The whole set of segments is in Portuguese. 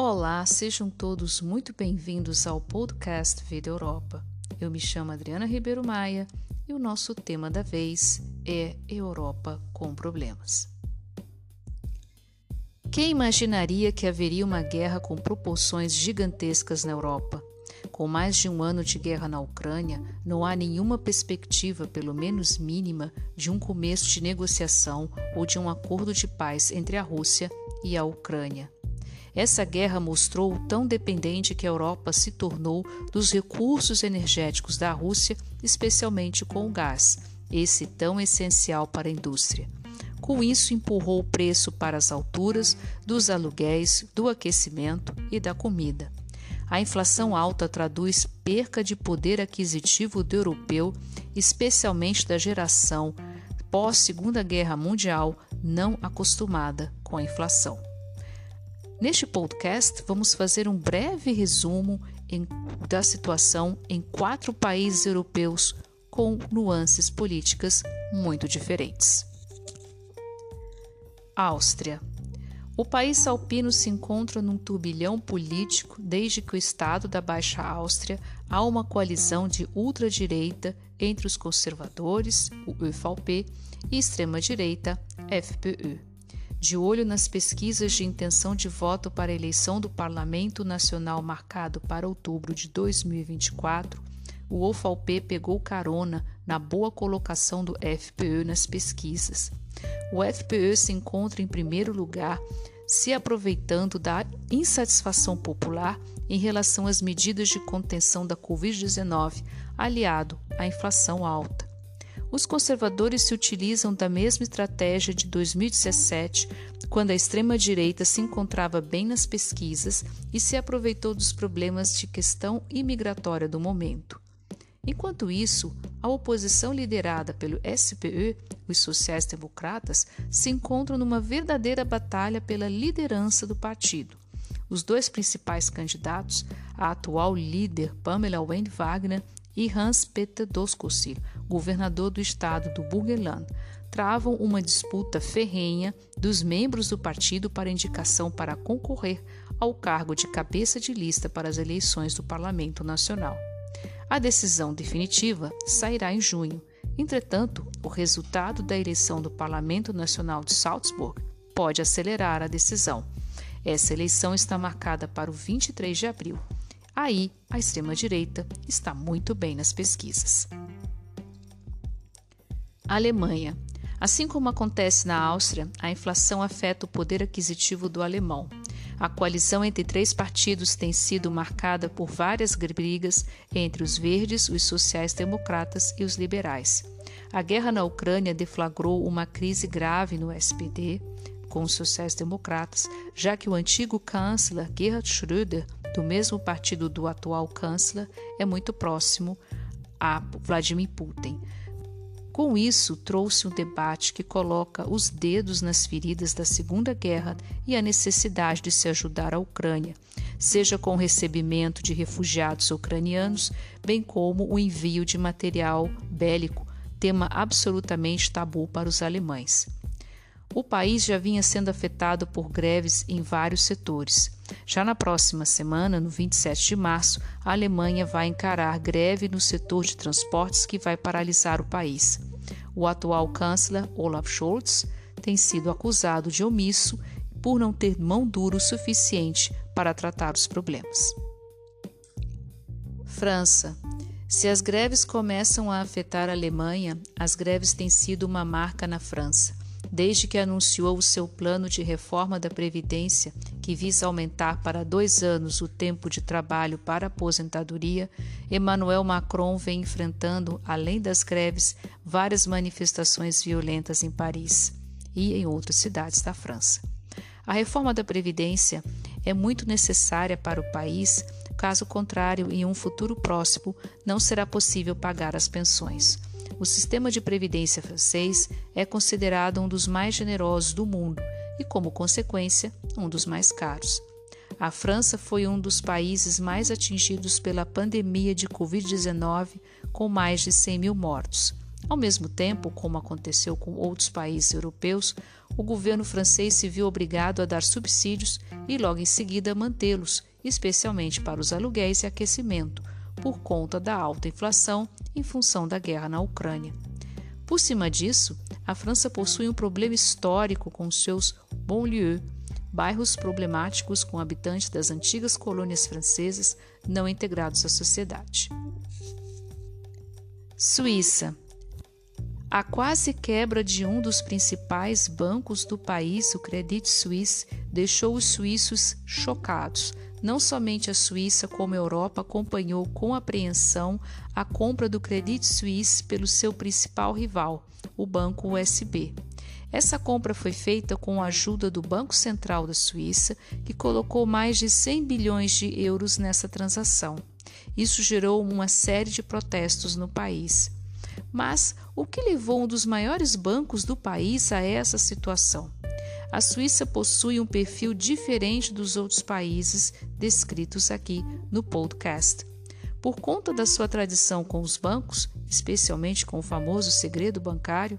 Olá, sejam todos muito bem-vindos ao podcast Vida Europa. Eu me chamo Adriana Ribeiro Maia e o nosso tema da vez é Europa com problemas. Quem imaginaria que haveria uma guerra com proporções gigantescas na Europa? Com mais de um ano de guerra na Ucrânia, não há nenhuma perspectiva, pelo menos mínima, de um começo de negociação ou de um acordo de paz entre a Rússia e a Ucrânia. Essa guerra mostrou o tão dependente que a Europa se tornou dos recursos energéticos da Rússia, especialmente com o gás, esse tão essencial para a indústria. Com isso, empurrou o preço para as alturas dos aluguéis, do aquecimento e da comida. A inflação alta traduz perca de poder aquisitivo do europeu, especialmente da geração pós-Segunda Guerra Mundial não acostumada com a inflação. Neste podcast, vamos fazer um breve resumo em, da situação em quatro países europeus com nuances políticas muito diferentes. Áustria. O país alpino se encontra num turbilhão político desde que o Estado da Baixa Áustria há uma coalizão de ultradireita entre os conservadores, o ÖVP, e extrema-direita, FPÖ de olho nas pesquisas de intenção de voto para a eleição do Parlamento Nacional marcado para outubro de 2024, o UFALP pegou carona na boa colocação do FPÖ nas pesquisas. O FPÖ se encontra em primeiro lugar, se aproveitando da insatisfação popular em relação às medidas de contenção da Covid-19, aliado à inflação alta. Os conservadores se utilizam da mesma estratégia de 2017, quando a extrema-direita se encontrava bem nas pesquisas e se aproveitou dos problemas de questão imigratória do momento. Enquanto isso, a oposição liderada pelo SPÖ, os sociais-democratas, se encontram numa verdadeira batalha pela liderança do partido. Os dois principais candidatos, a atual líder Pamela Wende Wagner e Hans-Peter Doskozil, governador do estado do Burgenland, travam uma disputa ferrenha dos membros do partido para indicação para concorrer ao cargo de cabeça de lista para as eleições do Parlamento Nacional. A decisão definitiva sairá em junho. Entretanto, o resultado da eleição do Parlamento Nacional de Salzburg pode acelerar a decisão. Essa eleição está marcada para o 23 de abril. Aí, a extrema-direita está muito bem nas pesquisas. Alemanha. Assim como acontece na Áustria, a inflação afeta o poder aquisitivo do alemão. A coalizão entre três partidos tem sido marcada por várias brigas entre os verdes, os sociais-democratas e os liberais. A guerra na Ucrânia deflagrou uma crise grave no SPD com os sociais-democratas, já que o antigo chanceler Gerhard Schröder do mesmo partido do atual chanceler, é muito próximo a Vladimir Putin. Com isso, trouxe um debate que coloca os dedos nas feridas da Segunda Guerra e a necessidade de se ajudar a Ucrânia, seja com o recebimento de refugiados ucranianos, bem como o envio de material bélico, tema absolutamente tabu para os alemães. O país já vinha sendo afetado por greves em vários setores. Já na próxima semana, no 27 de março, a Alemanha vai encarar greve no setor de transportes que vai paralisar o país. O atual chanceler Olaf Scholz tem sido acusado de omisso por não ter mão dura o suficiente para tratar os problemas. França. Se as greves começam a afetar a Alemanha, as greves têm sido uma marca na França desde que anunciou o seu plano de reforma da Previdência, que visa aumentar para dois anos o tempo de trabalho para aposentadoria, Emmanuel Macron vem enfrentando, além das greves, várias manifestações violentas em Paris e em outras cidades da França. A reforma da Previdência é muito necessária para o país, caso contrário, em um futuro próximo, não será possível pagar as pensões. O sistema de previdência francês é considerado um dos mais generosos do mundo e, como consequência, um dos mais caros. A França foi um dos países mais atingidos pela pandemia de Covid-19, com mais de 100 mil mortos. Ao mesmo tempo, como aconteceu com outros países europeus, o governo francês se viu obrigado a dar subsídios e logo em seguida mantê-los, especialmente para os aluguéis e aquecimento, por conta da alta inflação em função da guerra na Ucrânia. Por cima disso, a França possui um problema histórico com seus banlieues, bairros problemáticos com habitantes das antigas colônias francesas não integrados à sociedade. Suíça a quase quebra de um dos principais bancos do país, o Credit Suisse, deixou os suíços chocados. Não somente a Suíça, como a Europa, acompanhou com apreensão a compra do Credit Suisse pelo seu principal rival, o Banco USB. Essa compra foi feita com a ajuda do Banco Central da Suíça, que colocou mais de 100 bilhões de euros nessa transação. Isso gerou uma série de protestos no país. Mas o que levou um dos maiores bancos do país a essa situação? A Suíça possui um perfil diferente dos outros países descritos aqui no podcast. Por conta da sua tradição com os bancos, especialmente com o famoso segredo bancário,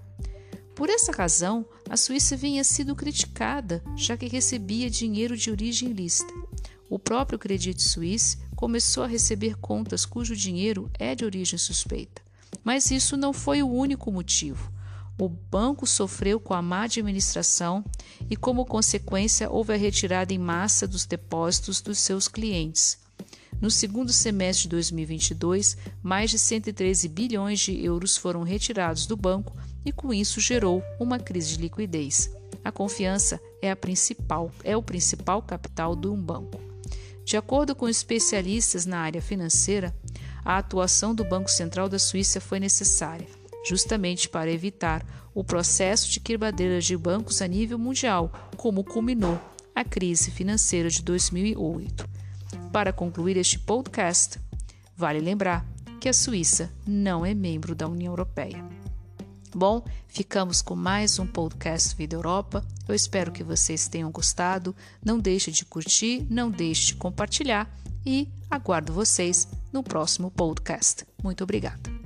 por essa razão, a Suíça vinha sido criticada, já que recebia dinheiro de origem ilícita. O próprio Credit Suisse começou a receber contas cujo dinheiro é de origem suspeita. Mas isso não foi o único motivo. O banco sofreu com a má administração e, como consequência, houve a retirada em massa dos depósitos dos seus clientes. No segundo semestre de 2022, mais de 113 bilhões de euros foram retirados do banco e com isso gerou uma crise de liquidez. A confiança é a principal, é o principal capital de um banco. De acordo com especialistas na área financeira, a atuação do Banco Central da Suíça foi necessária, justamente para evitar o processo de quebradeira de bancos a nível mundial, como culminou a crise financeira de 2008. Para concluir este podcast, vale lembrar que a Suíça não é membro da União Europeia. Bom, ficamos com mais um podcast Vida Europa. Eu espero que vocês tenham gostado. Não deixe de curtir, não deixe de compartilhar e aguardo vocês no próximo podcast. Muito obrigada.